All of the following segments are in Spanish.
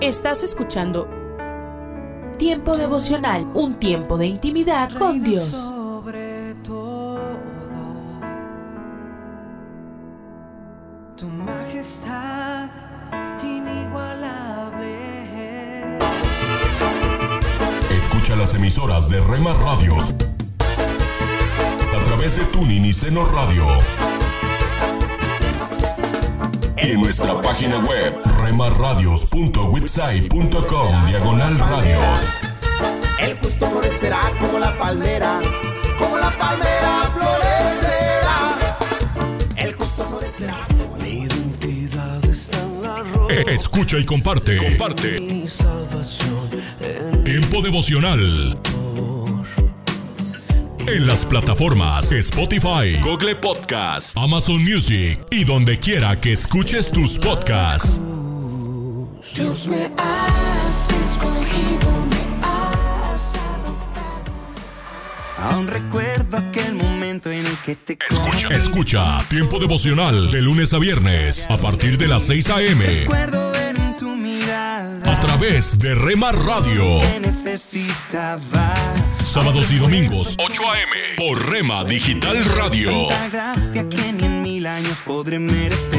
Estás escuchando Tiempo devocional, un tiempo de intimidad con Dios. Sobre todo, tu majestad inigualable. Escucha las emisoras de Rema Radios a través de Tuning y Seno Radio. Y en nuestra página web, remarradios.witsai.com, diagonal radios. El justo florecerá como la palmera, como la palmera florecerá. El justo florecerá. Mi identidad está en la. Eh, Escucha y comparte. Comparte. Mi salvación en Tiempo devocional. En las plataformas Spotify, Google Podcast, Amazon Music y donde quiera que escuches tus podcasts. Dios me has escogido, me has adoptado. Aún recuerdo aquel momento en el que te Escucha, escucha Tiempo devocional de lunes a viernes a partir de las 6 a.m. Recuerdo ver en tu mirada a través de Rema Radio. que necesitaba. Sábados y domingos 8 a.m. por Rema Digital Radio. Tanta gracia que ni en mil años podré merecer.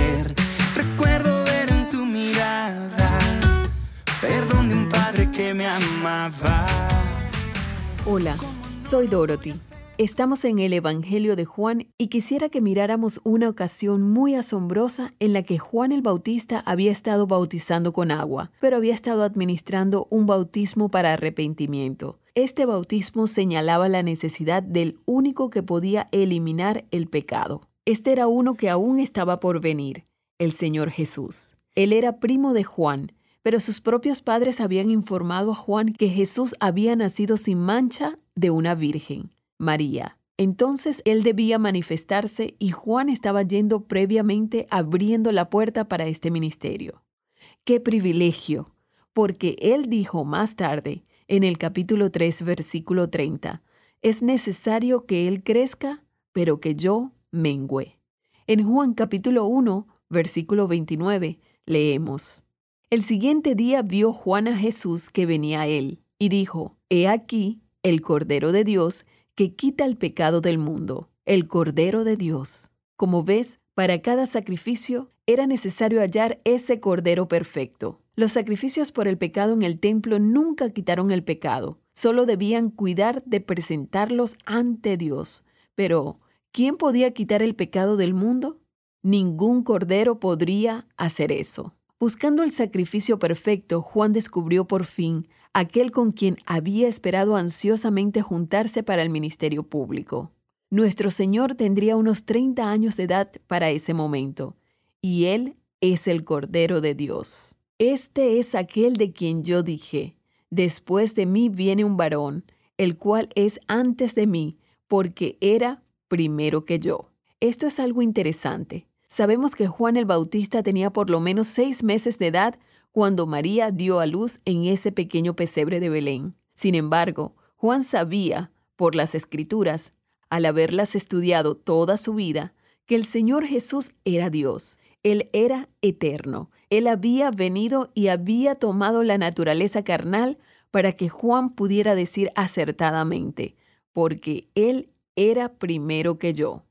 Hola, soy Dorothy. Estamos en el Evangelio de Juan y quisiera que miráramos una ocasión muy asombrosa en la que Juan el Bautista había estado bautizando con agua, pero había estado administrando un bautismo para arrepentimiento. Este bautismo señalaba la necesidad del único que podía eliminar el pecado. Este era uno que aún estaba por venir, el Señor Jesús. Él era primo de Juan, pero sus propios padres habían informado a Juan que Jesús había nacido sin mancha de una virgen, María. Entonces él debía manifestarse y Juan estaba yendo previamente abriendo la puerta para este ministerio. ¡Qué privilegio! Porque él dijo más tarde, en el capítulo 3, versículo 30, es necesario que él crezca, pero que yo mengüe. En Juan capítulo 1, versículo 29, leemos. El siguiente día vio Juan a Jesús que venía a él, y dijo, He aquí el Cordero de Dios que quita el pecado del mundo, el Cordero de Dios. Como ves, para cada sacrificio era necesario hallar ese Cordero perfecto. Los sacrificios por el pecado en el templo nunca quitaron el pecado, solo debían cuidar de presentarlos ante Dios. Pero, ¿quién podía quitar el pecado del mundo? Ningún cordero podría hacer eso. Buscando el sacrificio perfecto, Juan descubrió por fin aquel con quien había esperado ansiosamente juntarse para el ministerio público. Nuestro Señor tendría unos 30 años de edad para ese momento, y Él es el Cordero de Dios. Este es aquel de quien yo dije, después de mí viene un varón, el cual es antes de mí, porque era primero que yo. Esto es algo interesante. Sabemos que Juan el Bautista tenía por lo menos seis meses de edad cuando María dio a luz en ese pequeño pesebre de Belén. Sin embargo, Juan sabía, por las escrituras, al haberlas estudiado toda su vida, que el Señor Jesús era Dios. Él era eterno. Él había venido y había tomado la naturaleza carnal para que Juan pudiera decir acertadamente, porque Él era primero que yo.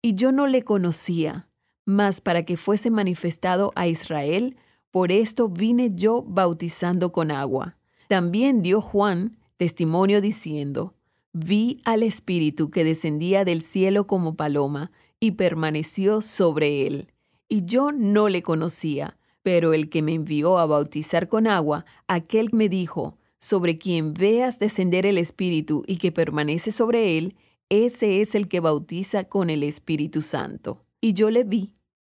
Y yo no le conocía, mas para que fuese manifestado a Israel, por esto vine yo bautizando con agua. También dio Juan testimonio diciendo, vi al Espíritu que descendía del cielo como paloma y permaneció sobre él. Y yo no le conocía, pero el que me envió a bautizar con agua, aquel me dijo, sobre quien veas descender el Espíritu y que permanece sobre él, ese es el que bautiza con el Espíritu Santo. Y yo le vi,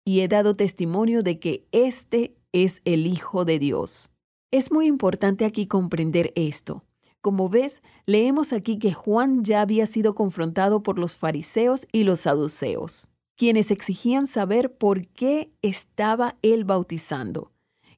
y he dado testimonio de que éste es el Hijo de Dios. Es muy importante aquí comprender esto. Como ves, leemos aquí que Juan ya había sido confrontado por los fariseos y los saduceos, quienes exigían saber por qué estaba él bautizando.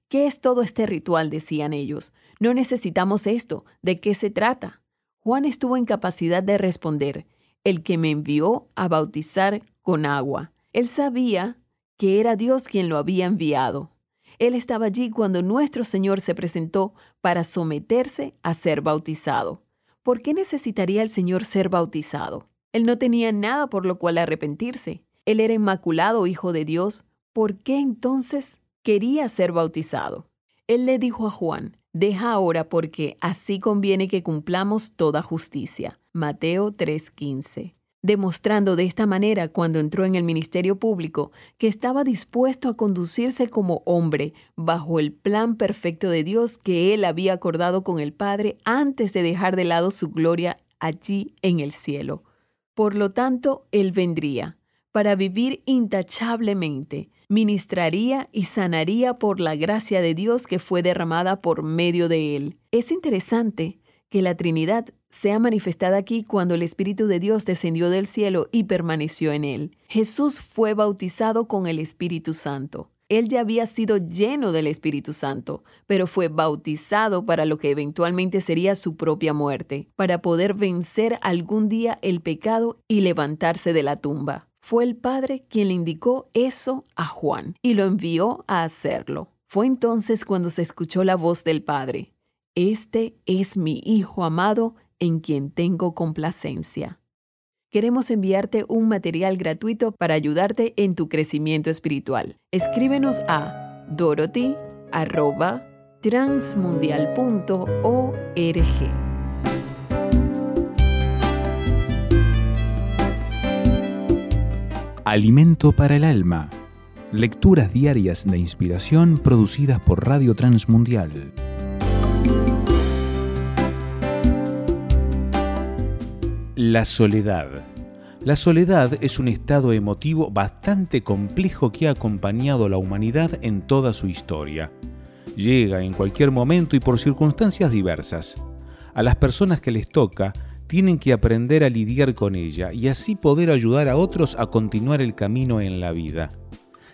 ¿Qué es todo este ritual? decían ellos. No necesitamos esto. ¿De qué se trata? Juan estuvo en capacidad de responder, el que me envió a bautizar con agua. Él sabía que era Dios quien lo había enviado. Él estaba allí cuando nuestro Señor se presentó para someterse a ser bautizado. ¿Por qué necesitaría el Señor ser bautizado? Él no tenía nada por lo cual arrepentirse. Él era inmaculado Hijo de Dios. ¿Por qué entonces quería ser bautizado? Él le dijo a Juan, deja ahora porque así conviene que cumplamos toda justicia. Mateo 3:15 demostrando de esta manera cuando entró en el ministerio público que estaba dispuesto a conducirse como hombre bajo el plan perfecto de Dios que él había acordado con el Padre antes de dejar de lado su gloria allí en el cielo. Por lo tanto, él vendría para vivir intachablemente, ministraría y sanaría por la gracia de Dios que fue derramada por medio de él. Es interesante que la Trinidad sea manifestada aquí cuando el Espíritu de Dios descendió del cielo y permaneció en él. Jesús fue bautizado con el Espíritu Santo. Él ya había sido lleno del Espíritu Santo, pero fue bautizado para lo que eventualmente sería su propia muerte, para poder vencer algún día el pecado y levantarse de la tumba. Fue el Padre quien le indicó eso a Juan y lo envió a hacerlo. Fue entonces cuando se escuchó la voz del Padre. Este es mi Hijo amado en quien tengo complacencia. Queremos enviarte un material gratuito para ayudarte en tu crecimiento espiritual. Escríbenos a dorothy@transmundial.org. Alimento para el alma. Lecturas diarias de inspiración producidas por Radio Transmundial. La soledad. La soledad es un estado emotivo bastante complejo que ha acompañado a la humanidad en toda su historia. Llega en cualquier momento y por circunstancias diversas. A las personas que les toca tienen que aprender a lidiar con ella y así poder ayudar a otros a continuar el camino en la vida.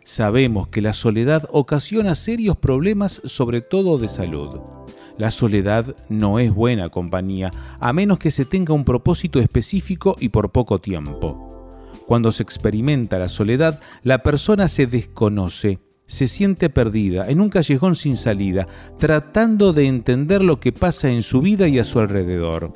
Sabemos que la soledad ocasiona serios problemas sobre todo de salud. La soledad no es buena compañía, a menos que se tenga un propósito específico y por poco tiempo. Cuando se experimenta la soledad, la persona se desconoce, se siente perdida, en un callejón sin salida, tratando de entender lo que pasa en su vida y a su alrededor.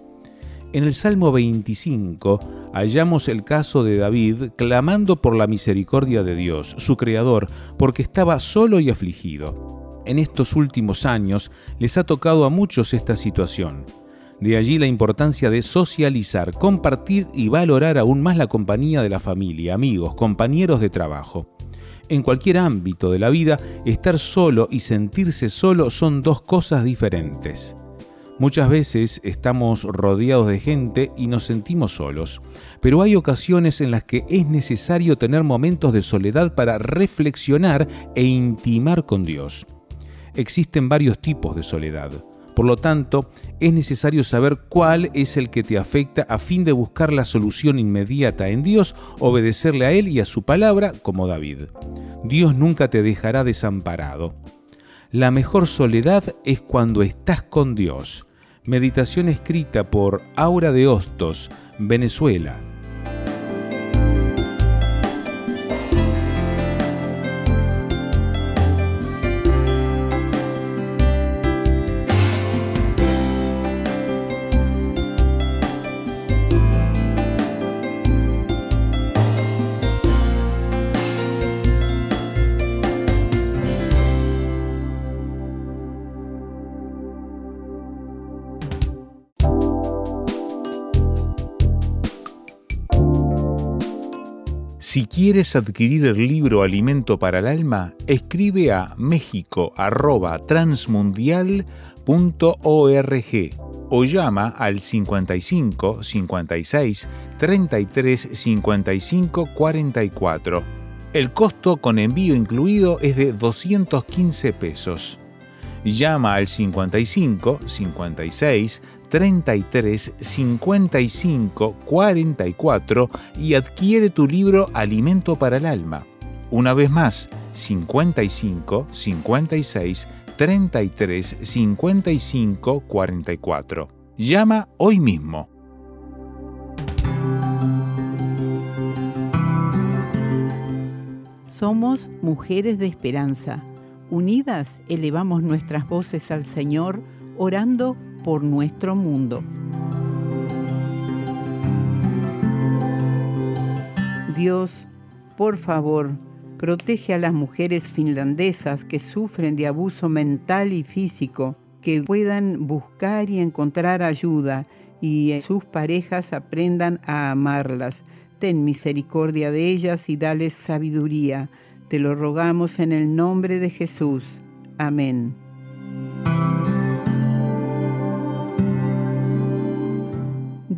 En el Salmo 25 hallamos el caso de David clamando por la misericordia de Dios, su Creador, porque estaba solo y afligido en estos últimos años les ha tocado a muchos esta situación. De allí la importancia de socializar, compartir y valorar aún más la compañía de la familia, amigos, compañeros de trabajo. En cualquier ámbito de la vida, estar solo y sentirse solo son dos cosas diferentes. Muchas veces estamos rodeados de gente y nos sentimos solos, pero hay ocasiones en las que es necesario tener momentos de soledad para reflexionar e intimar con Dios existen varios tipos de soledad. Por lo tanto, es necesario saber cuál es el que te afecta a fin de buscar la solución inmediata en Dios, obedecerle a Él y a su palabra como David. Dios nunca te dejará desamparado. La mejor soledad es cuando estás con Dios. Meditación escrita por Aura de Hostos, Venezuela, quieres adquirir el libro Alimento para el Alma, escribe a mexico@transmundial.org o llama al 55 56 33 55 44. El costo con envío incluido es de 215 pesos. Llama al 55 56 33 55 44 y adquiere tu libro Alimento para el Alma. Una vez más, 55 56 33 55 44. Llama hoy mismo. Somos mujeres de esperanza Unidas elevamos nuestras voces al Señor, orando por nuestro mundo. Dios, por favor, protege a las mujeres finlandesas que sufren de abuso mental y físico, que puedan buscar y encontrar ayuda y sus parejas aprendan a amarlas. Ten misericordia de ellas y dales sabiduría. Te lo rogamos en el nombre de Jesús. Amén.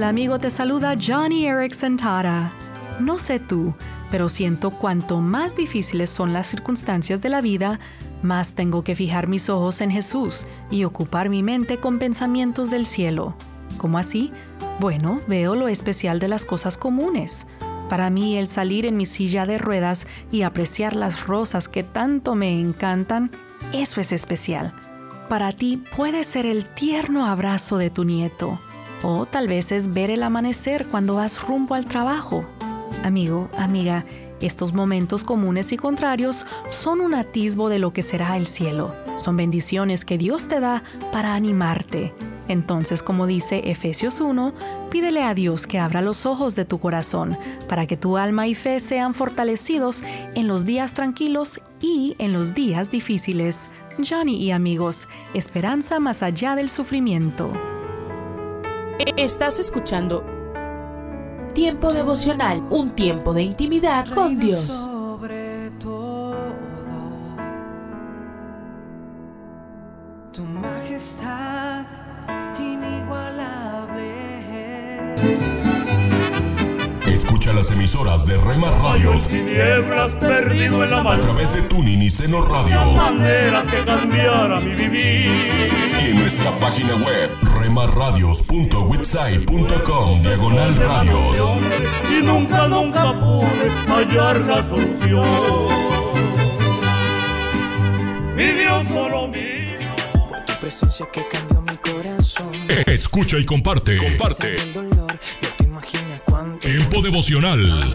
Hola amigo, te saluda Johnny Erickson Tara. No sé tú, pero siento cuanto más difíciles son las circunstancias de la vida, más tengo que fijar mis ojos en Jesús y ocupar mi mente con pensamientos del cielo. ¿Cómo así? Bueno, veo lo especial de las cosas comunes. Para mí el salir en mi silla de ruedas y apreciar las rosas que tanto me encantan, eso es especial. Para ti puede ser el tierno abrazo de tu nieto, o tal vez es ver el amanecer cuando vas rumbo al trabajo. Amigo, amiga, estos momentos comunes y contrarios son un atisbo de lo que será el cielo. Son bendiciones que Dios te da para animarte. Entonces, como dice Efesios 1, pídele a Dios que abra los ojos de tu corazón para que tu alma y fe sean fortalecidos en los días tranquilos y en los días difíciles. Johnny y amigos, esperanza más allá del sufrimiento. Estás escuchando Tiempo devocional, un tiempo de intimidad con Dios. Sobre todo, tu majestad inigualable. Escucha las emisoras de Rema Radios tinieblas perdido en la a mano. través de Tuning y Seno Radio Maneras que cambiara mi vivir. y en nuestra página web remarradios.witsai.com diagonal radios. Y nunca, nunca pude hallar la solución. Mi Dios solo mío. Fue tu presencia que cambió mi corazón. Escucha y comparte. Comparte. El dolor, no te imaginas cuánto. Tiempo devocional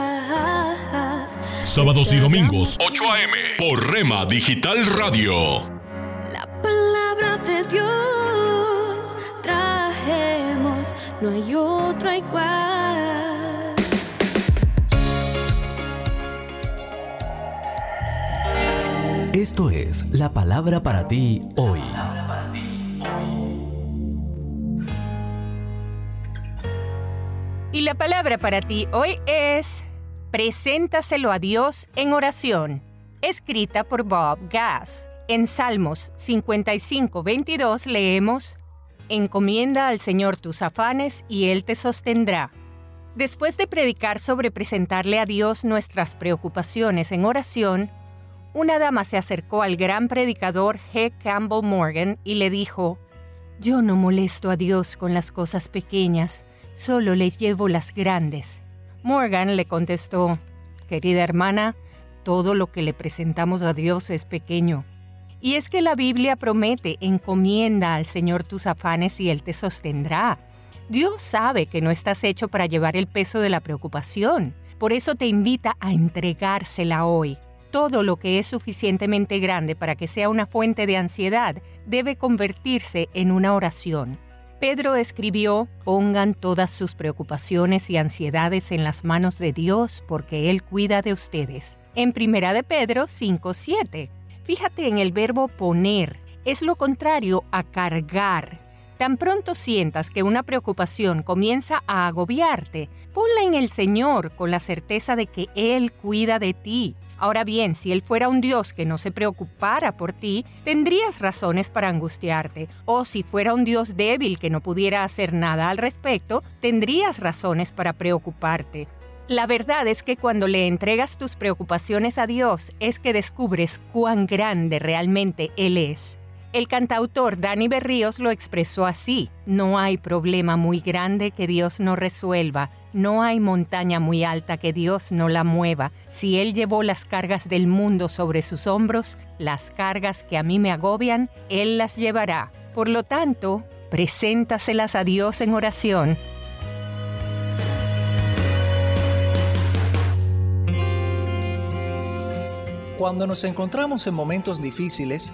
Sábados y domingos 8 a.m. por Rema Digital Radio. La palabra de Dios trajemos, no hay otra igual. Esto es la palabra para ti hoy. Y la palabra para ti hoy es Preséntaselo a Dios en oración, escrita por Bob Gass. En Salmos 55, 22 leemos, Encomienda al Señor tus afanes y Él te sostendrá. Después de predicar sobre presentarle a Dios nuestras preocupaciones en oración, una dama se acercó al gran predicador G. Campbell Morgan y le dijo, Yo no molesto a Dios con las cosas pequeñas, solo le llevo las grandes. Morgan le contestó, Querida hermana, todo lo que le presentamos a Dios es pequeño. Y es que la Biblia promete, encomienda al Señor tus afanes y Él te sostendrá. Dios sabe que no estás hecho para llevar el peso de la preocupación. Por eso te invita a entregársela hoy. Todo lo que es suficientemente grande para que sea una fuente de ansiedad debe convertirse en una oración. Pedro escribió, pongan todas sus preocupaciones y ansiedades en las manos de Dios porque Él cuida de ustedes. En 1 de Pedro 5.7. Fíjate en el verbo poner. es lo contrario a cargar. Tan pronto sientas que una preocupación comienza a agobiarte, ponla en el Señor con la certeza de que Él cuida de ti. Ahora bien, si Él fuera un Dios que no se preocupara por ti, tendrías razones para angustiarte. O si fuera un Dios débil que no pudiera hacer nada al respecto, tendrías razones para preocuparte. La verdad es que cuando le entregas tus preocupaciones a Dios es que descubres cuán grande realmente Él es. El cantautor Dani Berríos lo expresó así, no hay problema muy grande que Dios no resuelva, no hay montaña muy alta que Dios no la mueva. Si Él llevó las cargas del mundo sobre sus hombros, las cargas que a mí me agobian, Él las llevará. Por lo tanto, preséntaselas a Dios en oración Cuando nos encontramos en momentos difíciles,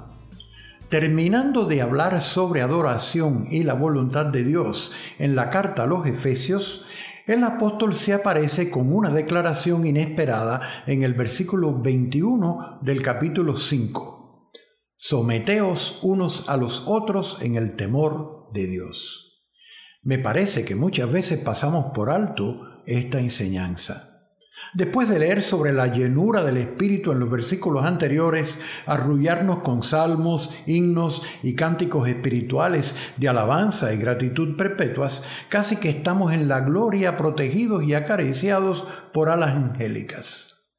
Terminando de hablar sobre adoración y la voluntad de Dios en la carta a los Efesios, el apóstol se aparece con una declaración inesperada en el versículo 21 del capítulo 5. Someteos unos a los otros en el temor de Dios. Me parece que muchas veces pasamos por alto esta enseñanza. Después de leer sobre la llenura del Espíritu en los versículos anteriores, arrullarnos con salmos, himnos y cánticos espirituales de alabanza y gratitud perpetuas, casi que estamos en la gloria protegidos y acariciados por alas angélicas.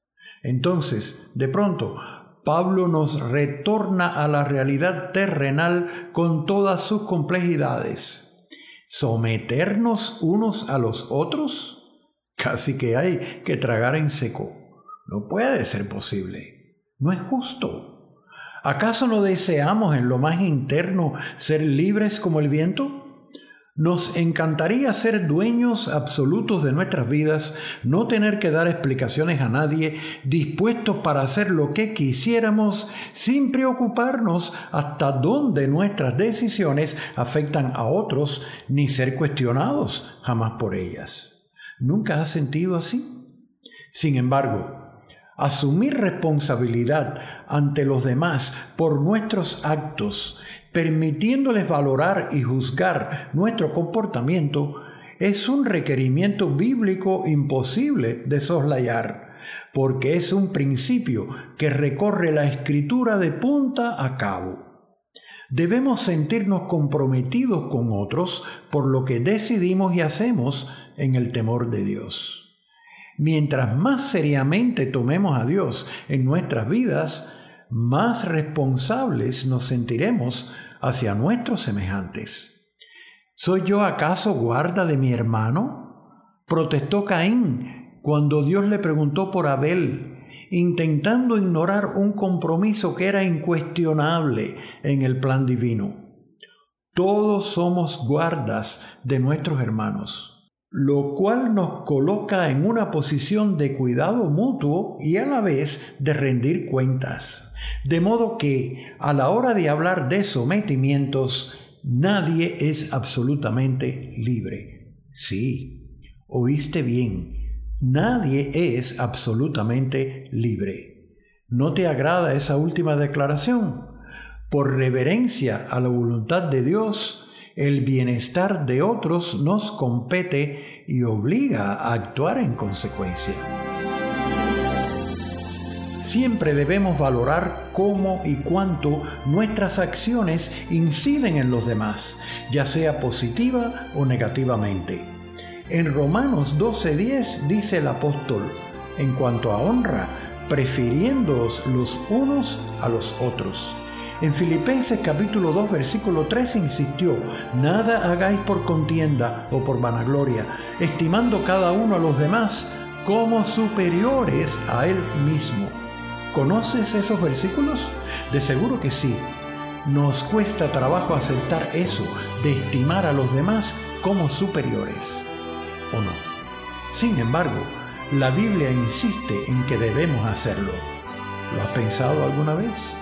Entonces, de pronto, Pablo nos retorna a la realidad terrenal con todas sus complejidades. ¿Someternos unos a los otros? Casi que hay que tragar en seco. No puede ser posible. No es justo. ¿Acaso no deseamos en lo más interno ser libres como el viento? Nos encantaría ser dueños absolutos de nuestras vidas, no tener que dar explicaciones a nadie, dispuestos para hacer lo que quisiéramos sin preocuparnos hasta dónde nuestras decisiones afectan a otros, ni ser cuestionados jamás por ellas. ¿Nunca has sentido así? Sin embargo, asumir responsabilidad ante los demás por nuestros actos, permitiéndoles valorar y juzgar nuestro comportamiento, es un requerimiento bíblico imposible de soslayar, porque es un principio que recorre la escritura de punta a cabo. Debemos sentirnos comprometidos con otros por lo que decidimos y hacemos en el temor de Dios. Mientras más seriamente tomemos a Dios en nuestras vidas, más responsables nos sentiremos hacia nuestros semejantes. ¿Soy yo acaso guarda de mi hermano? Protestó Caín cuando Dios le preguntó por Abel intentando ignorar un compromiso que era incuestionable en el plan divino. Todos somos guardas de nuestros hermanos, lo cual nos coloca en una posición de cuidado mutuo y a la vez de rendir cuentas. De modo que a la hora de hablar de sometimientos, nadie es absolutamente libre. Sí, oíste bien Nadie es absolutamente libre. ¿No te agrada esa última declaración? Por reverencia a la voluntad de Dios, el bienestar de otros nos compete y obliga a actuar en consecuencia. Siempre debemos valorar cómo y cuánto nuestras acciones inciden en los demás, ya sea positiva o negativamente. En Romanos 12:10 dice el apóstol, en cuanto a honra, prefiriéndoos los unos a los otros. En Filipenses capítulo 2 versículo 3 insistió, nada hagáis por contienda o por vanagloria, estimando cada uno a los demás como superiores a él mismo. ¿Conoces esos versículos? De seguro que sí. nos cuesta trabajo aceptar eso, de estimar a los demás como superiores, ¿o no? Sin embargo, la Biblia insiste en que debemos hacerlo. ¿Lo has pensado alguna vez?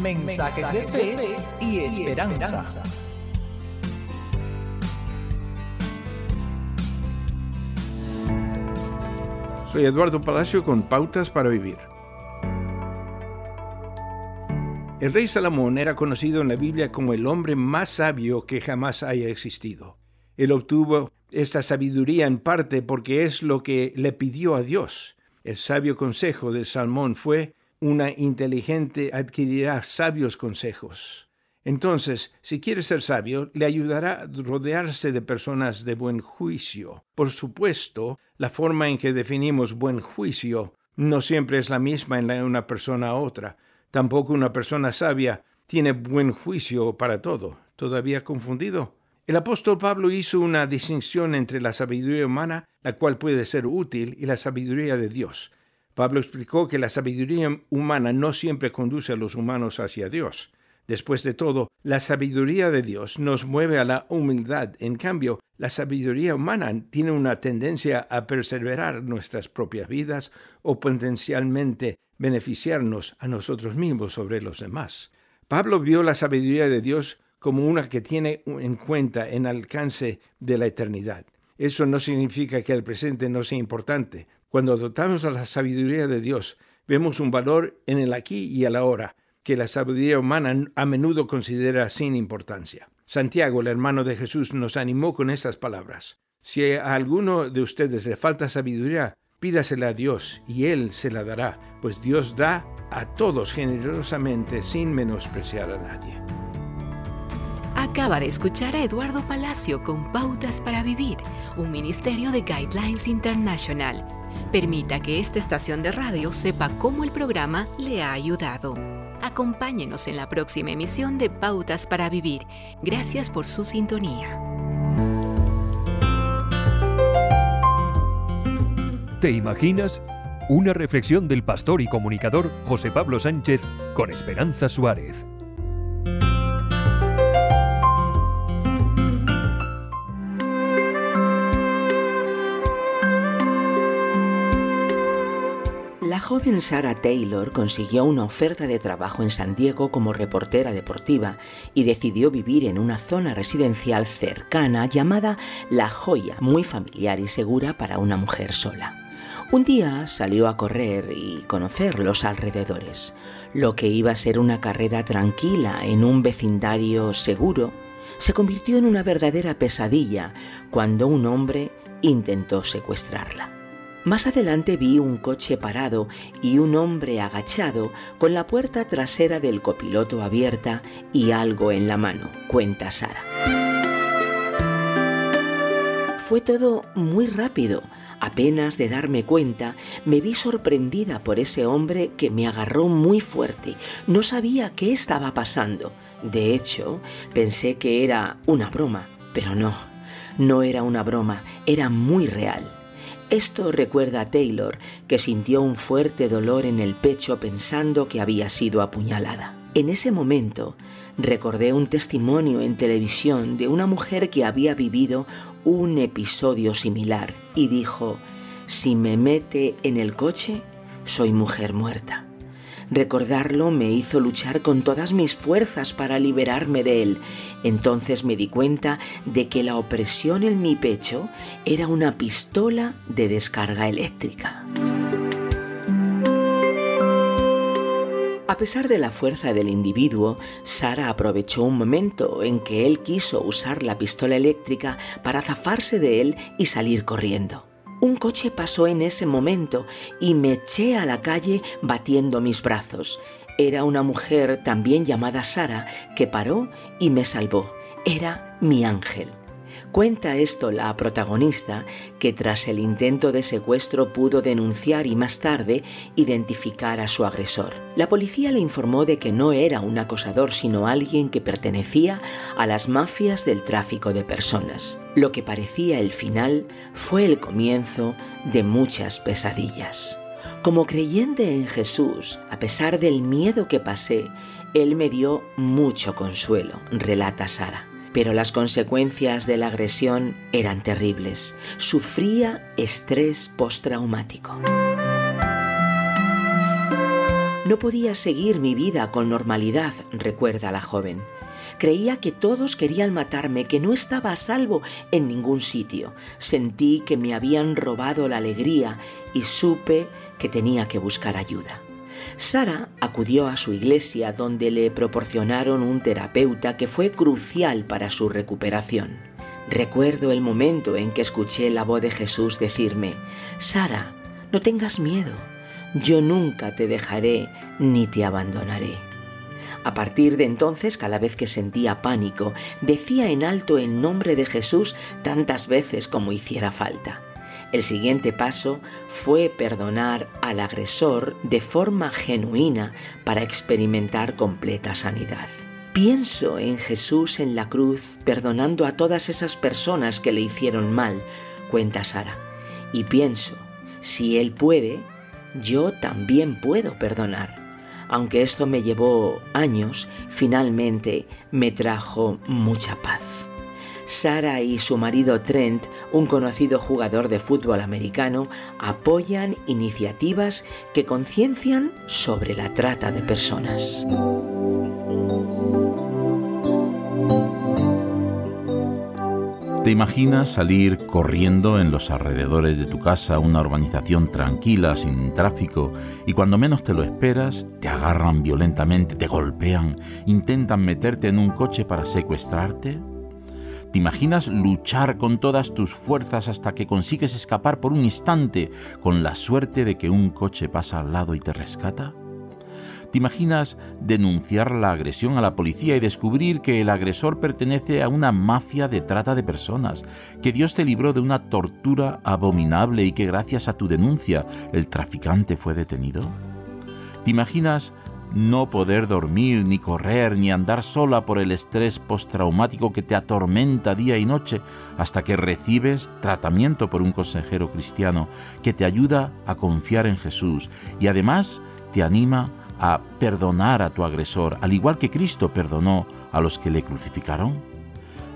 Mensajes, de, fe y esperanza. Soy Eduardo Palacio con Pautas para Vivir. El rey Salomón era conocido en la Biblia como el hombre más sabio que jamás haya existido. Él obtuvo esta sabiduría en parte porque es lo que le pidió a Dios. El sabio consejo de Salomón fue, una inteligente adquirirá sabios consejos. Entonces, si quiere ser sabio, le ayudará a rodearse de personas de buen juicio. Por supuesto, la forma en que definimos buen juicio no siempre es la misma en una persona a otra. Tampoco una persona sabia tiene buen juicio para todo. ¿Todavía confundido? El apóstol Pablo hizo una distinción entre la sabiduría humana, la cual puede ser útil, y la sabiduría de Dios. Pablo explicó que la sabiduría humana no siempre conduce a los humanos hacia Dios. Después de todo, la sabiduría de Dios nos mueve a la humildad. En cambio, la sabiduría humana tiene una tendencia a perseverar nuestras propias vidas o potencialmente beneficiarnos a nosotros mismos sobre los demás. Pablo vio la sabiduría de Dios como una que tiene en cuenta en alcance de la eternidad. Eso no significa que el presente no sea importante. Cuando adoptamos a la sabiduría de Dios, vemos un valor en el aquí y el ahora, que la sabiduría humana a menudo considera sin importancia. Santiago, el hermano de Jesús, nos animó con estas palabras. Si a alguno de ustedes le falta sabiduría, pídasela a Dios y Él se la dará, pues Dios da a todos generosamente sin menospreciar a nadie. Acaba de escuchar a Eduardo Palacio con Pautas para Vivir, un ministerio de Guidelines International. Permita que esta estación de radio sepa cómo el programa le ha ayudado. Acompáñenos en la próxima emisión de Pautas para Vivir. Gracias por su sintonía. ¿Te imaginas? Una reflexión del pastor y comunicador José Pablo Sánchez con Esperanza Suárez. La joven Sarah Taylor consiguió una oferta de trabajo en San Diego como reportera deportiva y decidió vivir en una zona residencial cercana llamada La Joya, muy familiar y segura para una mujer sola. Un día salió a correr y conocer los alrededores. Lo que iba a ser una carrera tranquila en un vecindario seguro se convirtió en una verdadera pesadilla cuando un hombre intentó secuestrarla. Más adelante vi un coche parado y un hombre agachado con la puerta trasera del copiloto abierta y algo en la mano, cuenta Sara. Fue todo muy rápido. Apenas de darme cuenta, me vi sorprendida por ese hombre que me agarró muy fuerte. No sabía qué estaba pasando. De hecho, pensé que era una broma, pero no, no era una broma, era muy real. Esto recuerda a Taylor, que sintió un fuerte dolor en el pecho pensando que había sido apuñalada. En ese momento, recordé un testimonio en televisión de una mujer que había vivido un episodio similar y dijo, si me mete en el coche, soy mujer muerta. Recordarlo me hizo luchar con todas mis fuerzas para liberarme de él. Entonces me di cuenta de que la opresión en mi pecho era una pistola de descarga eléctrica. A pesar de la fuerza del individuo, Sara aprovechó un momento en que él quiso usar la pistola eléctrica para zafarse de él y salir corriendo. Un coche pasó en ese momento y me eché a la calle batiendo mis brazos. Era una mujer también llamada Sara que paró y me salvó. Era mi ángel. Cuenta esto la protagonista que tras el intento de secuestro pudo denunciar y más tarde identificar a su agresor. La policía le informó de que no era un acosador sino alguien que pertenecía a las mafias del tráfico de personas. Lo que parecía el final fue el comienzo de muchas pesadillas. Como creyente en Jesús, a pesar del miedo que pasé, Él me dio mucho consuelo, relata Sara pero las consecuencias de la agresión eran terribles. Sufría estrés postraumático. No podía seguir mi vida con normalidad, recuerda la joven. Creía que todos querían matarme, que no estaba a salvo en ningún sitio. Sentí que me habían robado la alegría y supe que tenía que buscar ayuda. Sara acudió a su iglesia donde le proporcionaron un terapeuta que fue crucial para su recuperación. Recuerdo el momento en que escuché la voz de Jesús decirme, Sara, no tengas miedo, yo nunca te dejaré ni te abandonaré. A partir de entonces, cada vez que sentía pánico, decía en alto el nombre de Jesús tantas veces como hiciera falta. El siguiente paso fue perdonar al agresor de forma genuina para experimentar completa sanidad. Pienso en Jesús en la cruz perdonando a todas esas personas que le hicieron mal, cuenta Sara. Y pienso, si Él puede, yo también puedo perdonar. Aunque esto me llevó años, finalmente me trajo mucha paz. Sara y su marido Trent, un conocido jugador de fútbol americano, apoyan iniciativas que conciencian sobre la trata de personas. ¿Te imaginas salir corriendo en los alrededores de tu casa, una urbanización tranquila, sin tráfico, y cuando menos te lo esperas, te agarran violentamente, te golpean, intentan meterte en un coche para secuestrarte? ¿Te imaginas luchar con todas tus fuerzas hasta que consigues escapar por un instante con la suerte de que un coche pasa al lado y te rescata? ¿Te imaginas denunciar la agresión a la policía y descubrir que el agresor pertenece a una mafia de trata de personas, que Dios te libró de una tortura abominable y que gracias a tu denuncia el traficante fue detenido? ¿Te imaginas no poder dormir, ni correr, ni andar sola por el estrés postraumático que te atormenta día y noche hasta que recibes tratamiento por un consejero cristiano que te ayuda a confiar en Jesús y además te anima a perdonar a tu agresor, al igual que Cristo perdonó a los que le crucificaron?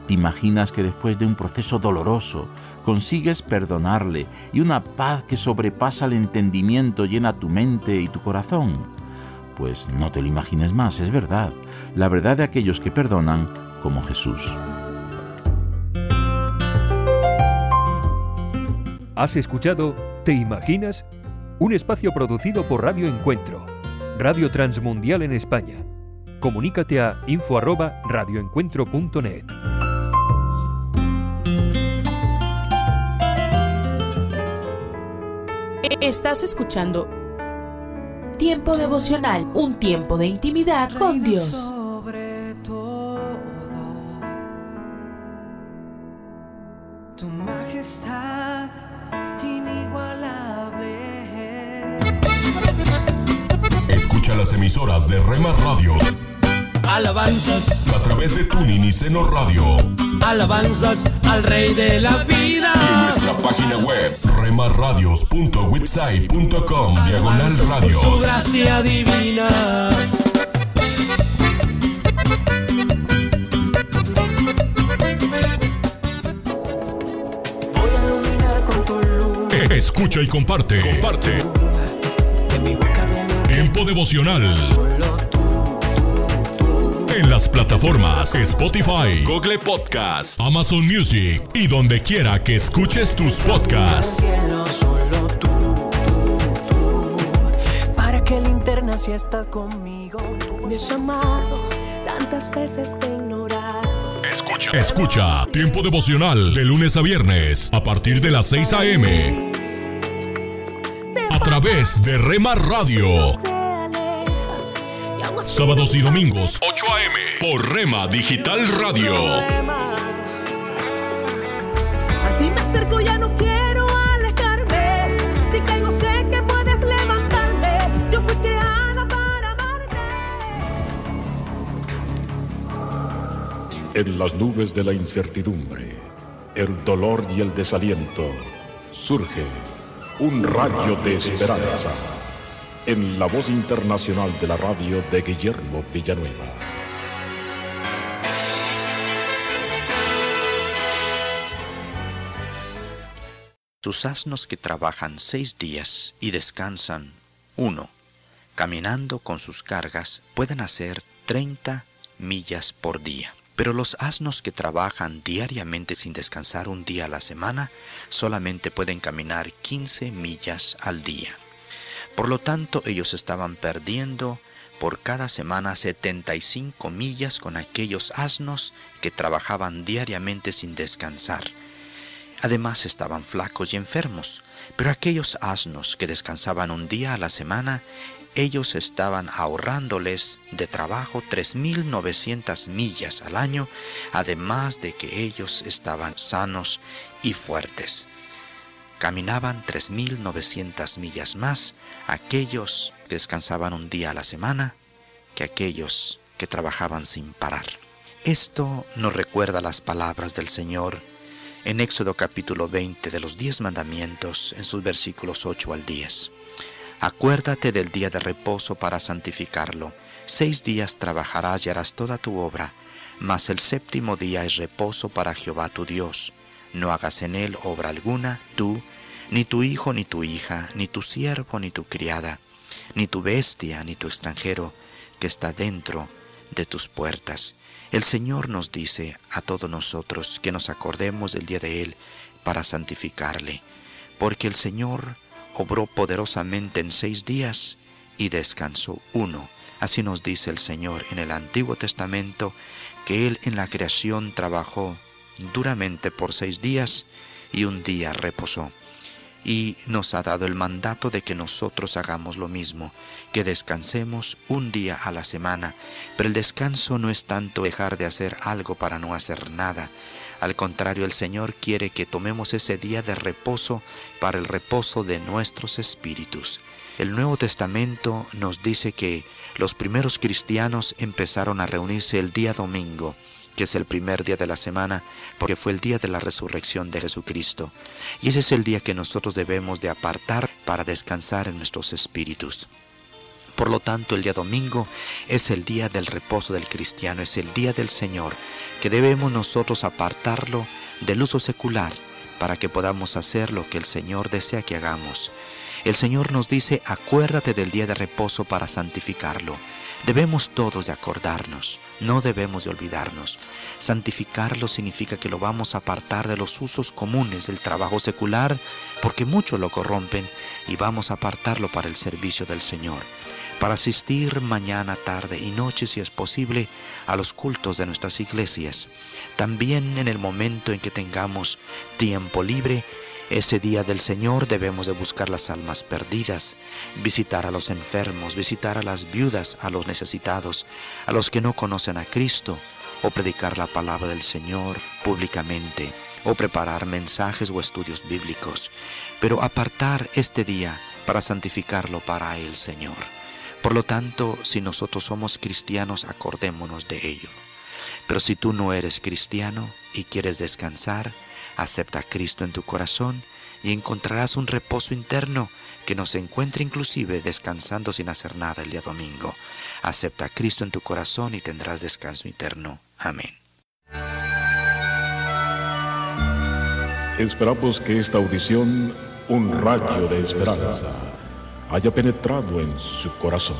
¿Te imaginas que después de un proceso doloroso consigues perdonarle y una paz que sobrepasa el entendimiento llena tu mente y tu corazón? Pues no te lo imagines más, es verdad, la verdad de aquellos que perdonan como Jesús. ¿Has escuchado ¿Te imaginas? Un espacio producido por Radio Encuentro, Radio Transmundial en España. Comunícate a info@radioencuentro.net. Estás escuchando Tiempo devocional, un tiempo de intimidad con Dios. Sobre todo, tu majestad inigualable. Escucha las emisoras de Rema Radios Alabanzas, a través de Tuning y Seno Radio alabanzas al Rey de la vida. y en nuestra página web remarradios.witsai.com diagonal Su radios. gracia divina. Voy a iluminar con tu luz. Escucha y comparte. Comparte. Tiempo devocional. En las plataformas Spotify, Google Podcast, Amazon Music y donde quiera que escuches tus podcasts. Cielo, solo tú, tú, tú. Para que linterna si estás conmigo. Me has amado, tantas veces te he ignorado. Escucha. Escucha Tiempo devocional de lunes a viernes a partir de las 6 a.m. A través de Rema Radio. Sábados y domingos, 8 a.m. por Rema Digital Radio. A ti me acerco, ya no quiero alejarme. Si caigo, sé que puedes levantarme. Yo fui creada para amarte. En las nubes de la incertidumbre, el dolor y el desaliento, surge un rayo de esperanza en la voz internacional de la radio de Guillermo Villanueva. Sus asnos que trabajan seis días y descansan uno, caminando con sus cargas, pueden hacer 30 millas por día. Pero los asnos que trabajan diariamente sin descansar un día a la semana solamente pueden caminar 15 millas al día. Por lo tanto, ellos estaban perdiendo por cada semana 75 millas con aquellos asnos que trabajaban diariamente sin descansar. Además estaban flacos y enfermos, pero aquellos asnos que descansaban un día a la semana, ellos estaban ahorrándoles de trabajo 3.900 millas al año, además de que ellos estaban sanos y fuertes. Caminaban 3.900 millas más aquellos que descansaban un día a la semana que aquellos que trabajaban sin parar. Esto nos recuerda las palabras del Señor en Éxodo capítulo 20 de los diez mandamientos en sus versículos 8 al 10. Acuérdate del día de reposo para santificarlo. Seis días trabajarás y harás toda tu obra, mas el séptimo día es reposo para Jehová tu Dios. No hagas en él obra alguna, tú, ni tu hijo, ni tu hija, ni tu siervo, ni tu criada, ni tu bestia, ni tu extranjero, que está dentro de tus puertas. El Señor nos dice a todos nosotros que nos acordemos del día de Él para santificarle, porque el Señor obró poderosamente en seis días y descansó uno. Así nos dice el Señor en el Antiguo Testamento, que Él en la creación trabajó duramente por seis días y un día reposó y nos ha dado el mandato de que nosotros hagamos lo mismo, que descansemos un día a la semana, pero el descanso no es tanto dejar de hacer algo para no hacer nada. Al contrario, el Señor quiere que tomemos ese día de reposo para el reposo de nuestros espíritus. El Nuevo Testamento nos dice que los primeros cristianos empezaron a reunirse el día domingo, que es el primer día de la semana, porque fue el día de la resurrección de Jesucristo. Y ese es el día que nosotros debemos de apartar para descansar en nuestros espíritus. Por lo tanto, el día domingo es el día del reposo del cristiano, es el día del Señor, que debemos nosotros apartarlo del uso secular para que podamos hacer lo que el Señor desea que hagamos. El Señor nos dice, acuérdate del día de reposo para santificarlo. Debemos todos de acordarnos, no debemos de olvidarnos. Santificarlo significa que lo vamos a apartar de los usos comunes del trabajo secular, porque muchos lo corrompen, y vamos a apartarlo para el servicio del Señor, para asistir mañana, tarde y noche, si es posible, a los cultos de nuestras iglesias. También en el momento en que tengamos tiempo libre, ese día del Señor debemos de buscar las almas perdidas, visitar a los enfermos, visitar a las viudas, a los necesitados, a los que no conocen a Cristo, o predicar la palabra del Señor públicamente, o preparar mensajes o estudios bíblicos, pero apartar este día para santificarlo para el Señor. Por lo tanto, si nosotros somos cristianos, acordémonos de ello. Pero si tú no eres cristiano y quieres descansar, Acepta a Cristo en tu corazón y encontrarás un reposo interno que nos encuentre inclusive descansando sin hacer nada el día domingo. Acepta a Cristo en tu corazón y tendrás descanso interno. Amén. Esperamos que esta audición, un rayo de esperanza, haya penetrado en su corazón.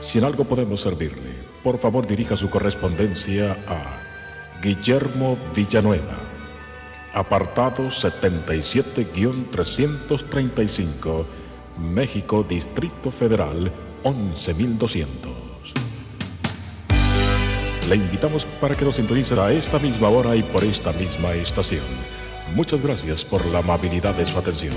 Si en algo podemos servirle, por favor dirija su correspondencia a Guillermo Villanueva apartado 77-335, México, Distrito Federal, 11200. Le invitamos para que nos sintonice a esta misma hora y por esta misma estación. Muchas gracias por la amabilidad de su atención.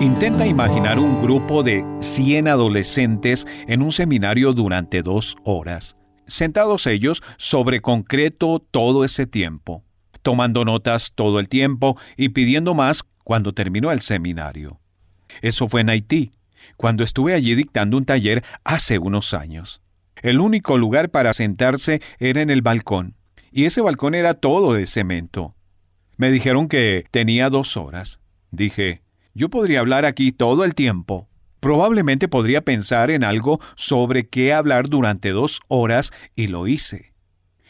Intenta imaginar un grupo de 100 adolescentes en un seminario durante dos horas, sentados ellos sobre concreto todo ese tiempo, tomando notas todo el tiempo y pidiendo más cuando terminó el seminario. Eso fue en Haití, cuando estuve allí dictando un taller hace unos años. El único lugar para sentarse era en el balcón, y ese balcón era todo de cemento. Me dijeron que tenía dos horas. Dije, yo podría hablar aquí todo el tiempo. Probablemente podría pensar en algo sobre qué hablar durante dos horas y lo hice.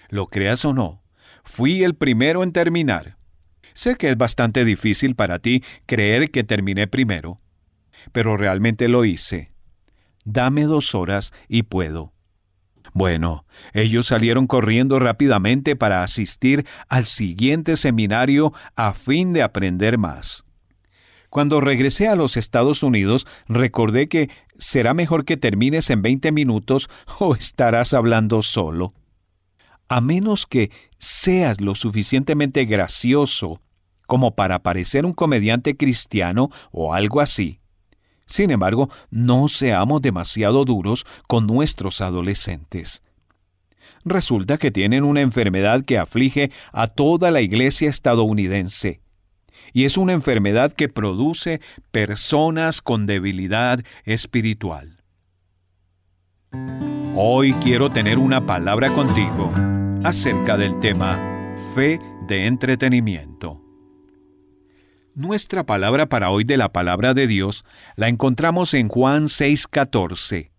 Lo creas o no, fui el primero en terminar. Sé que es bastante difícil para ti creer que terminé primero, pero realmente lo hice. Dame dos horas y puedo. Bueno, ellos salieron corriendo rápidamente para asistir al siguiente seminario a fin de aprender más. Cuando regresé a los Estados Unidos, recordé que será mejor que termines en 20 minutos o estarás hablando solo. A menos que seas lo suficientemente gracioso como para parecer un comediante cristiano o algo así. Sin embargo, no seamos demasiado duros con nuestros adolescentes. Resulta que tienen una enfermedad que aflige a toda la iglesia estadounidense y es una enfermedad que produce personas con debilidad espiritual. Hoy quiero tener una palabra contigo acerca del tema fe de entretenimiento. Nuestra palabra para hoy de la palabra de Dios la encontramos en Juan 6:14.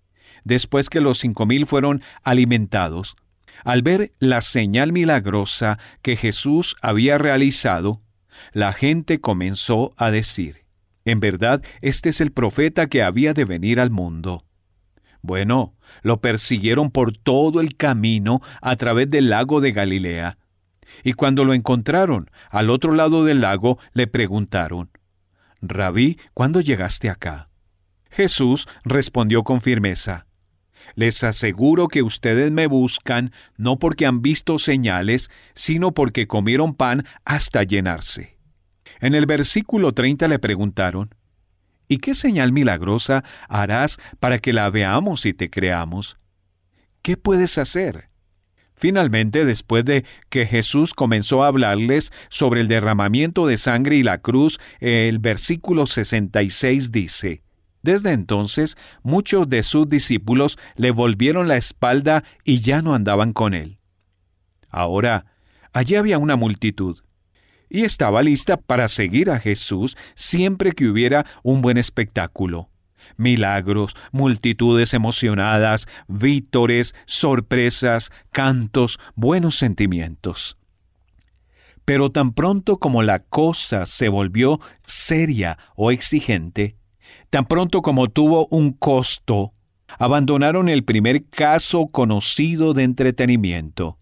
Después que los cinco mil fueron alimentados, al ver la señal milagrosa que Jesús había realizado, la gente comenzó a decir, en verdad, este es el profeta que había de venir al mundo. Bueno, lo persiguieron por todo el camino a través del lago de Galilea. Y cuando lo encontraron al otro lado del lago, le preguntaron, Rabí, ¿cuándo llegaste acá? Jesús respondió con firmeza, Les aseguro que ustedes me buscan no porque han visto señales, sino porque comieron pan hasta llenarse. En el versículo 30 le preguntaron, ¿Y qué señal milagrosa harás para que la veamos y te creamos? ¿Qué puedes hacer? Finalmente, después de que Jesús comenzó a hablarles sobre el derramamiento de sangre y la cruz, el versículo 66 dice, Desde entonces muchos de sus discípulos le volvieron la espalda y ya no andaban con él. Ahora, allí había una multitud y estaba lista para seguir a Jesús siempre que hubiera un buen espectáculo. Milagros, multitudes emocionadas, vítores, sorpresas, cantos, buenos sentimientos. Pero tan pronto como la cosa se volvió seria o exigente, tan pronto como tuvo un costo, abandonaron el primer caso conocido de entretenimiento.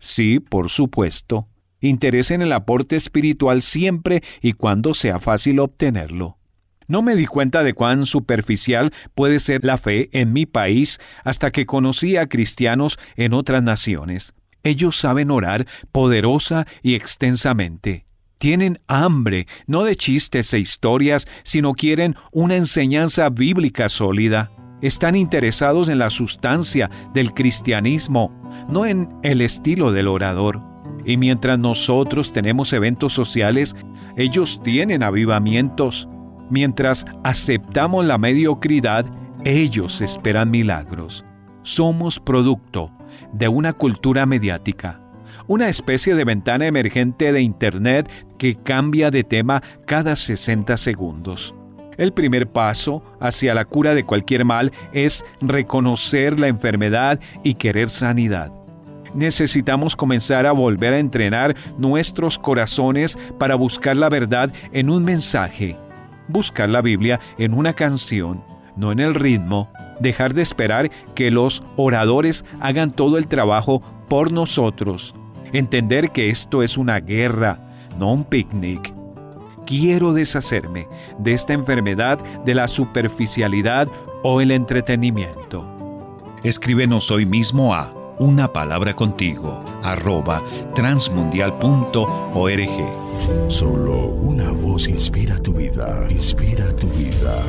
Sí, por supuesto, interés en el aporte espiritual siempre y cuando sea fácil obtenerlo. No me di cuenta de cuán superficial puede ser la fe en mi país hasta que conocí a cristianos en otras naciones. Ellos saben orar poderosa y extensamente. Tienen hambre, no de chistes e historias, sino quieren una enseñanza bíblica sólida. Están interesados en la sustancia del cristianismo, no en el estilo del orador. Y mientras nosotros tenemos eventos sociales, ellos tienen avivamientos. Mientras aceptamos la mediocridad, ellos esperan milagros. Somos producto de una cultura mediática, una especie de ventana emergente de Internet que cambia de tema cada 60 segundos. El primer paso hacia la cura de cualquier mal es reconocer la enfermedad y querer sanidad necesitamos comenzar a volver a entrenar nuestros corazones para buscar la verdad en un mensaje, buscar la Biblia en una canción, no en el ritmo, dejar de esperar que los oradores hagan todo el trabajo por nosotros, entender que esto es una guerra, no un picnic. Quiero deshacerme de esta enfermedad de la superficialidad o el entretenimiento. Escríbenos hoy mismo a una palabra contigo, arroba transmundial.org. Solo una voz inspira tu vida, inspira tu vida.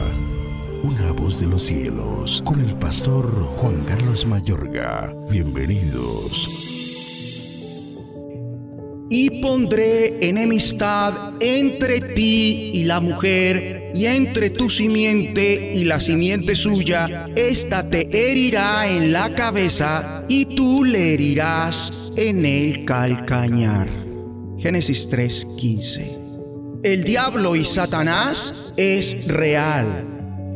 Una voz de los cielos, con el pastor Juan Carlos Mayorga. Bienvenidos. Y pondré enemistad entre ti y la mujer, y entre tu simiente y la simiente suya. Esta te herirá en la cabeza, y tú le herirás en el calcañar. Génesis 3:15. El diablo y Satanás es real.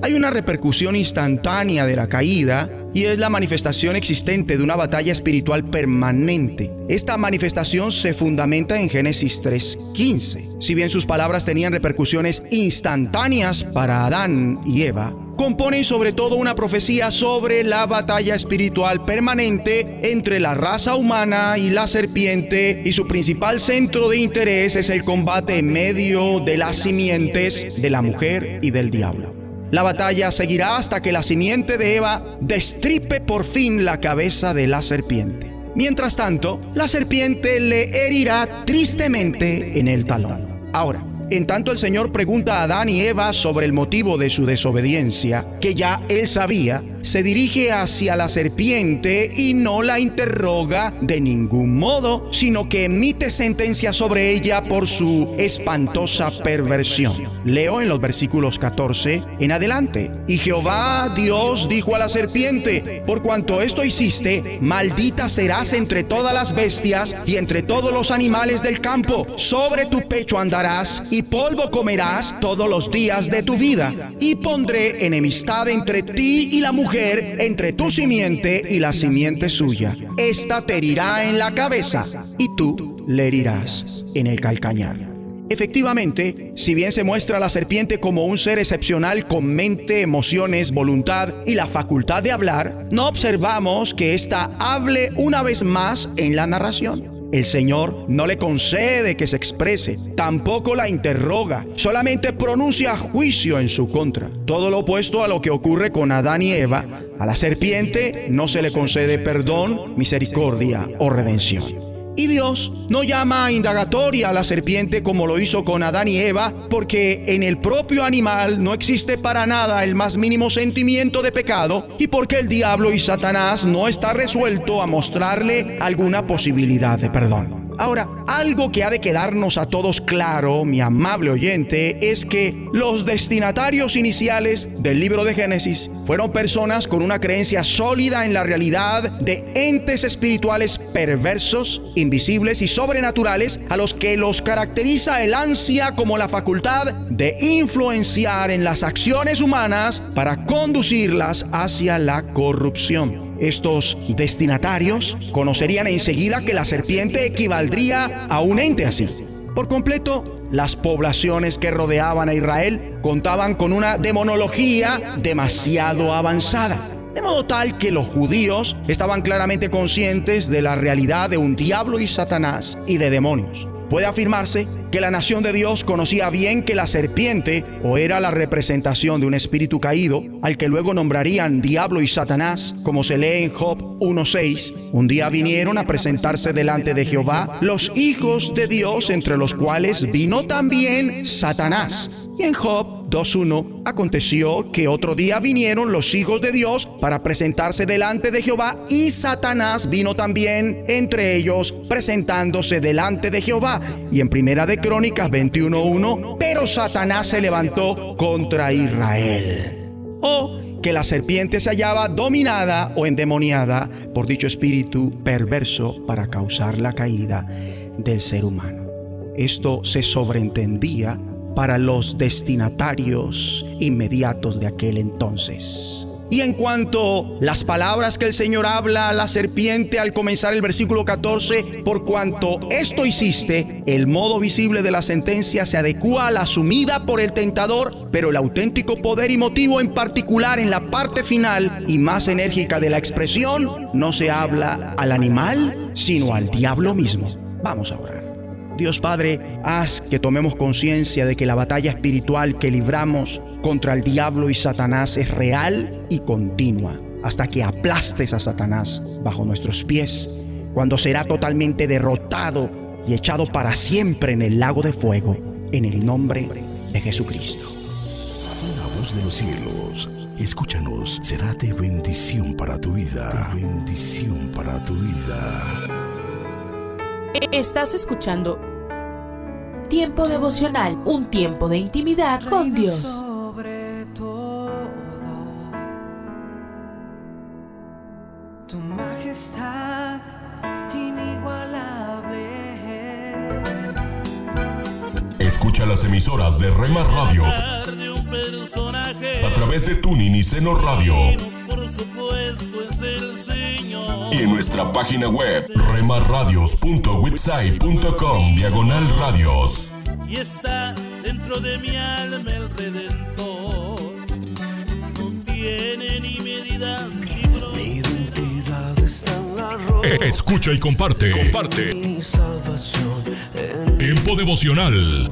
Hay una repercusión instantánea de la caída y es la manifestación existente de una batalla espiritual permanente. Esta manifestación se fundamenta en Génesis 3:15. Si bien sus palabras tenían repercusiones instantáneas para Adán y Eva, componen sobre todo una profecía sobre la batalla espiritual permanente entre la raza humana y la serpiente y su principal centro de interés es el combate en medio de las simientes de la mujer y del diablo. La batalla seguirá hasta que la simiente de Eva destripe por fin la cabeza de la serpiente. Mientras tanto, la serpiente le herirá tristemente en el talón. Ahora, en tanto el Señor pregunta a Adán y Eva sobre el motivo de su desobediencia, que ya él sabía, se dirige hacia la serpiente y no la interroga de ningún modo, sino que emite sentencia sobre ella por su espantosa perversión. Leo en los versículos 14 en adelante. Y Jehová Dios dijo a la serpiente, por cuanto esto hiciste, maldita serás entre todas las bestias y entre todos los animales del campo. Sobre tu pecho andarás y polvo comerás todos los días de tu vida. Y pondré enemistad entre ti y la mujer entre tu simiente y la simiente suya. Esta te herirá en la cabeza y tú le herirás en el calcañar. Efectivamente, si bien se muestra a la serpiente como un ser excepcional con mente, emociones, voluntad y la facultad de hablar, no observamos que ésta hable una vez más en la narración. El Señor no le concede que se exprese, tampoco la interroga, solamente pronuncia juicio en su contra. Todo lo opuesto a lo que ocurre con Adán y Eva, a la serpiente no se le concede perdón, misericordia o redención. Y Dios no llama indagatoria a la serpiente como lo hizo con Adán y Eva, porque en el propio animal no existe para nada el más mínimo sentimiento de pecado y porque el diablo y Satanás no está resuelto a mostrarle alguna posibilidad de perdón. Ahora, algo que ha de quedarnos a todos claro, mi amable oyente, es que los destinatarios iniciales del libro de Génesis fueron personas con una creencia sólida en la realidad de entes espirituales perversos, invisibles y sobrenaturales a los que los caracteriza el ansia como la facultad de influenciar en las acciones humanas para conducirlas hacia la corrupción. Estos destinatarios conocerían enseguida que la serpiente equivaldría a un ente así. Por completo, las poblaciones que rodeaban a Israel contaban con una demonología demasiado avanzada. De modo tal que los judíos estaban claramente conscientes de la realidad de un diablo y Satanás y de demonios. Puede afirmarse que la nación de Dios conocía bien que la serpiente o era la representación de un espíritu caído, al que luego nombrarían diablo y Satanás, como se lee en Job 1.6. Un día vinieron a presentarse delante de Jehová los hijos de Dios, entre los cuales vino también Satanás. Y en Job 2.1 aconteció que otro día vinieron los hijos de Dios para presentarse delante de Jehová y Satanás vino también entre ellos presentándose delante de Jehová. Y en primera de Crónicas 21.1, pero Satanás se levantó contra Israel. O que la serpiente se hallaba dominada o endemoniada por dicho espíritu perverso para causar la caída del ser humano. Esto se sobreentendía para los destinatarios inmediatos de aquel entonces. Y en cuanto las palabras que el Señor habla a la serpiente al comenzar el versículo 14, por cuanto esto hiciste, el modo visible de la sentencia se adecua a la asumida por el tentador, pero el auténtico poder y motivo en particular en la parte final y más enérgica de la expresión no se habla al animal, sino al diablo mismo. Vamos a orar. Dios Padre, haz que tomemos conciencia de que la batalla espiritual que libramos contra el diablo y Satanás es real y continua, hasta que aplastes a Satanás bajo nuestros pies, cuando será totalmente derrotado y echado para siempre en el lago de fuego, en el nombre de Jesucristo. La voz de los cielos, escúchanos, será de bendición para tu vida. De bendición para tu vida. Estás escuchando Tiempo devocional, un tiempo de intimidad con Dios. Sobre todo, tu majestad inigualable. Escucha las emisoras de Rema Radios a través de Tuning y Seno Radio supuesto es el Señor. y en nuestra página web remarradios.witsai.com diagonal radios. Y está dentro de mi alma el Redentor. No tiene ni medidas ni Mi identidad está en la Escucha y comparte. Comparte. Mi salvación en Tiempo devocional.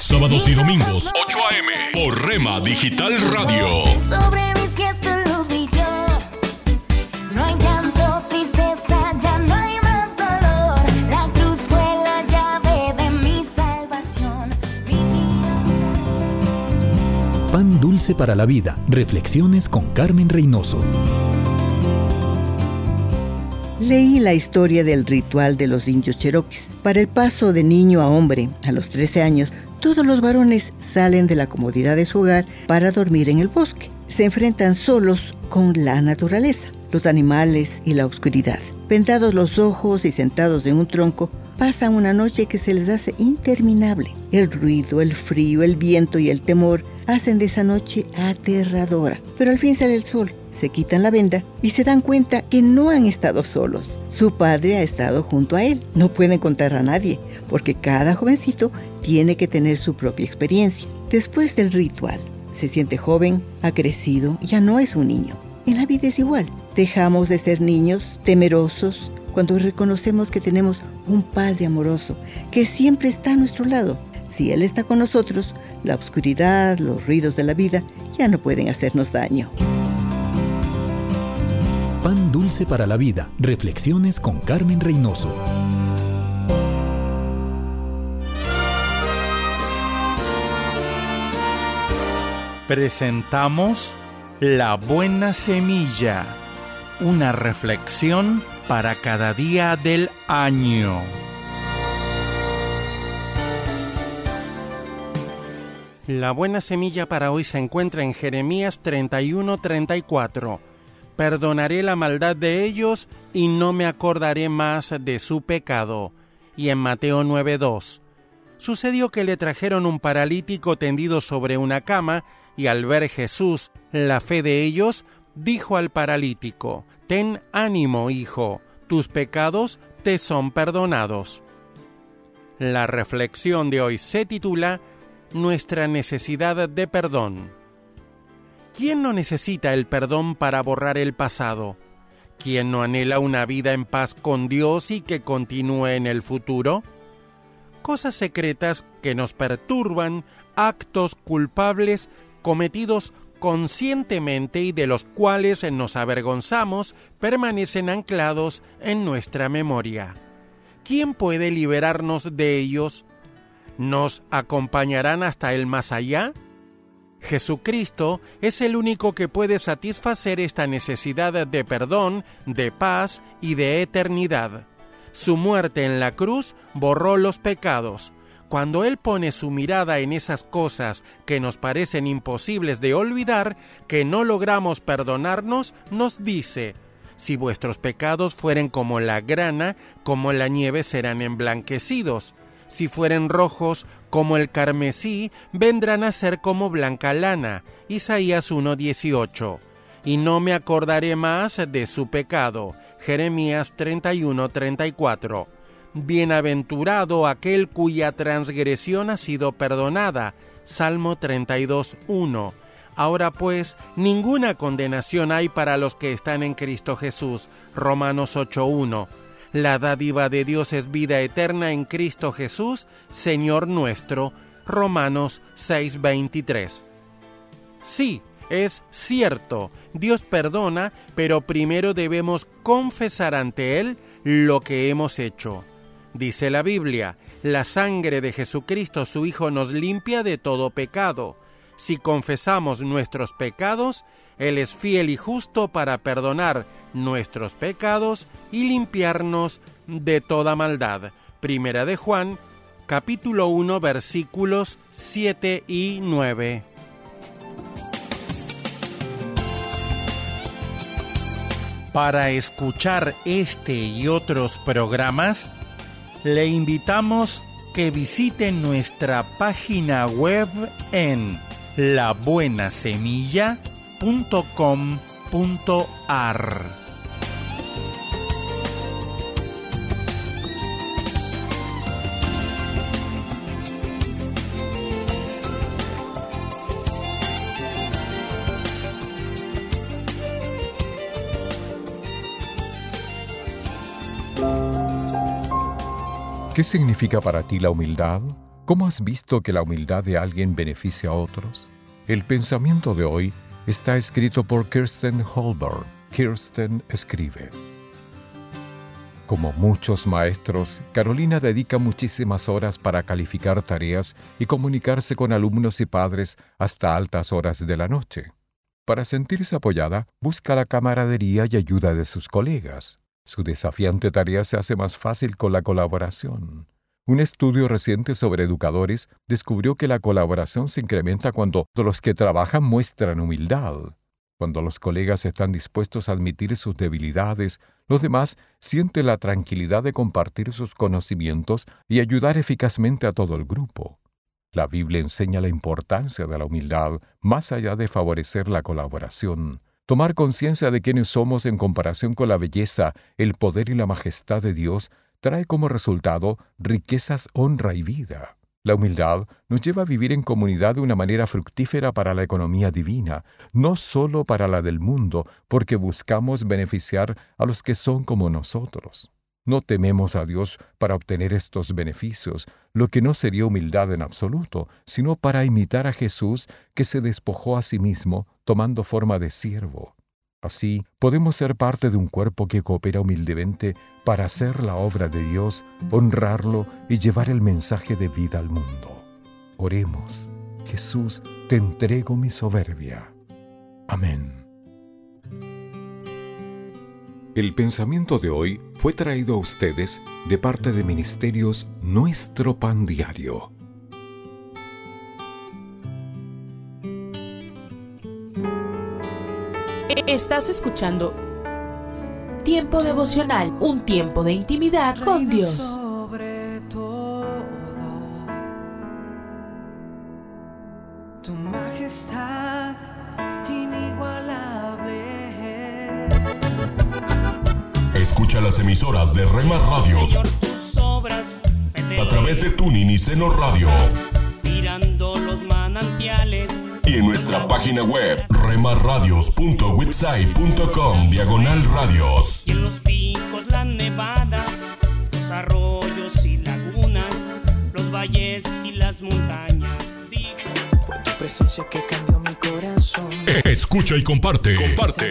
Sábados y domingos 8 a.m. por Rema Digital Radio. Sobre mis tu luz brilló. No hay llanto, tristeza, ya no hay más dolor. La cruz fue la llave de mi salvación. Pan dulce para la vida. Reflexiones con Carmen Reynoso. Leí la historia del ritual de los indios cheroquis. Para el paso de niño a hombre, a los 13 años, todos los varones salen de la comodidad de su hogar para dormir en el bosque. Se enfrentan solos con la naturaleza, los animales y la oscuridad. Vendados los ojos y sentados en un tronco, pasan una noche que se les hace interminable. El ruido, el frío, el viento y el temor hacen de esa noche aterradora. Pero al fin sale el sol se quitan la venda y se dan cuenta que no han estado solos. Su padre ha estado junto a él. No pueden contar a nadie, porque cada jovencito tiene que tener su propia experiencia. Después del ritual, se siente joven, ha crecido, ya no es un niño. En la vida es igual. Dejamos de ser niños temerosos cuando reconocemos que tenemos un Padre amoroso que siempre está a nuestro lado. Si Él está con nosotros, la oscuridad, los ruidos de la vida ya no pueden hacernos daño. Pan dulce para la vida. Reflexiones con Carmen Reynoso. Presentamos La Buena Semilla, una reflexión para cada día del año. La buena semilla para hoy se encuentra en Jeremías 31:34. Perdonaré la maldad de ellos y no me acordaré más de su pecado. Y en Mateo 9:2. Sucedió que le trajeron un paralítico tendido sobre una cama, y al ver Jesús la fe de ellos, dijo al paralítico, Ten ánimo, hijo, tus pecados te son perdonados. La reflexión de hoy se titula Nuestra necesidad de perdón. ¿Quién no necesita el perdón para borrar el pasado? ¿Quién no anhela una vida en paz con Dios y que continúe en el futuro? Cosas secretas que nos perturban, actos culpables cometidos conscientemente y de los cuales nos avergonzamos permanecen anclados en nuestra memoria. ¿Quién puede liberarnos de ellos? ¿Nos acompañarán hasta el más allá? Jesucristo es el único que puede satisfacer esta necesidad de perdón, de paz y de eternidad. Su muerte en la cruz borró los pecados. Cuando Él pone su mirada en esas cosas que nos parecen imposibles de olvidar, que no logramos perdonarnos, nos dice, si vuestros pecados fueren como la grana, como la nieve serán emblanquecidos. Si fueren rojos como el carmesí, vendrán a ser como blanca lana. Isaías 1:18. Y no me acordaré más de su pecado. Jeremías 31:34. Bienaventurado aquel cuya transgresión ha sido perdonada. Salmo 32, 1. Ahora pues, ninguna condenación hay para los que están en Cristo Jesús. Romanos 8.1. La dádiva de Dios es vida eterna en Cristo Jesús, Señor nuestro. Romanos 6.23. Sí, es cierto, Dios perdona, pero primero debemos confesar ante Él lo que hemos hecho. Dice la Biblia, la sangre de Jesucristo su Hijo nos limpia de todo pecado. Si confesamos nuestros pecados, Él es fiel y justo para perdonar nuestros pecados y limpiarnos de toda maldad. Primera de Juan, capítulo 1, versículos 7 y 9. Para escuchar este y otros programas, le invitamos que visite nuestra página web en labuenasemilla.com.ar. ¿Qué significa para ti la humildad? ¿Cómo has visto que la humildad de alguien beneficia a otros? El pensamiento de hoy está escrito por Kirsten Holberg. Kirsten escribe. Como muchos maestros, Carolina dedica muchísimas horas para calificar tareas y comunicarse con alumnos y padres hasta altas horas de la noche. Para sentirse apoyada, busca la camaradería y ayuda de sus colegas. Su desafiante tarea se hace más fácil con la colaboración. Un estudio reciente sobre educadores descubrió que la colaboración se incrementa cuando los que trabajan muestran humildad. Cuando los colegas están dispuestos a admitir sus debilidades, los demás sienten la tranquilidad de compartir sus conocimientos y ayudar eficazmente a todo el grupo. La Biblia enseña la importancia de la humildad más allá de favorecer la colaboración. Tomar conciencia de quiénes somos en comparación con la belleza, el poder y la majestad de Dios trae como resultado riquezas, honra y vida. La humildad nos lleva a vivir en comunidad de una manera fructífera para la economía divina, no solo para la del mundo, porque buscamos beneficiar a los que son como nosotros. No tememos a Dios para obtener estos beneficios, lo que no sería humildad en absoluto, sino para imitar a Jesús que se despojó a sí mismo, tomando forma de siervo. Así, podemos ser parte de un cuerpo que coopera humildemente para hacer la obra de Dios, honrarlo y llevar el mensaje de vida al mundo. Oremos. Jesús, te entrego mi soberbia. Amén. El pensamiento de hoy fue traído a ustedes de parte de Ministerios Nuestro Pan Diario. Estás escuchando Tiempo devocional, un tiempo de intimidad con Dios. Emisoras de Rema Radios a través de Tuning y Seno Radio mirando los manantiales. y en nuestra página web remarradios.witsai.com diagonal radios. Y en los picos la nevada, los arroyos y lagunas, los valles y las montañas. Fue tu presencia que cambió mi corazón. Escucha y comparte. Comparte.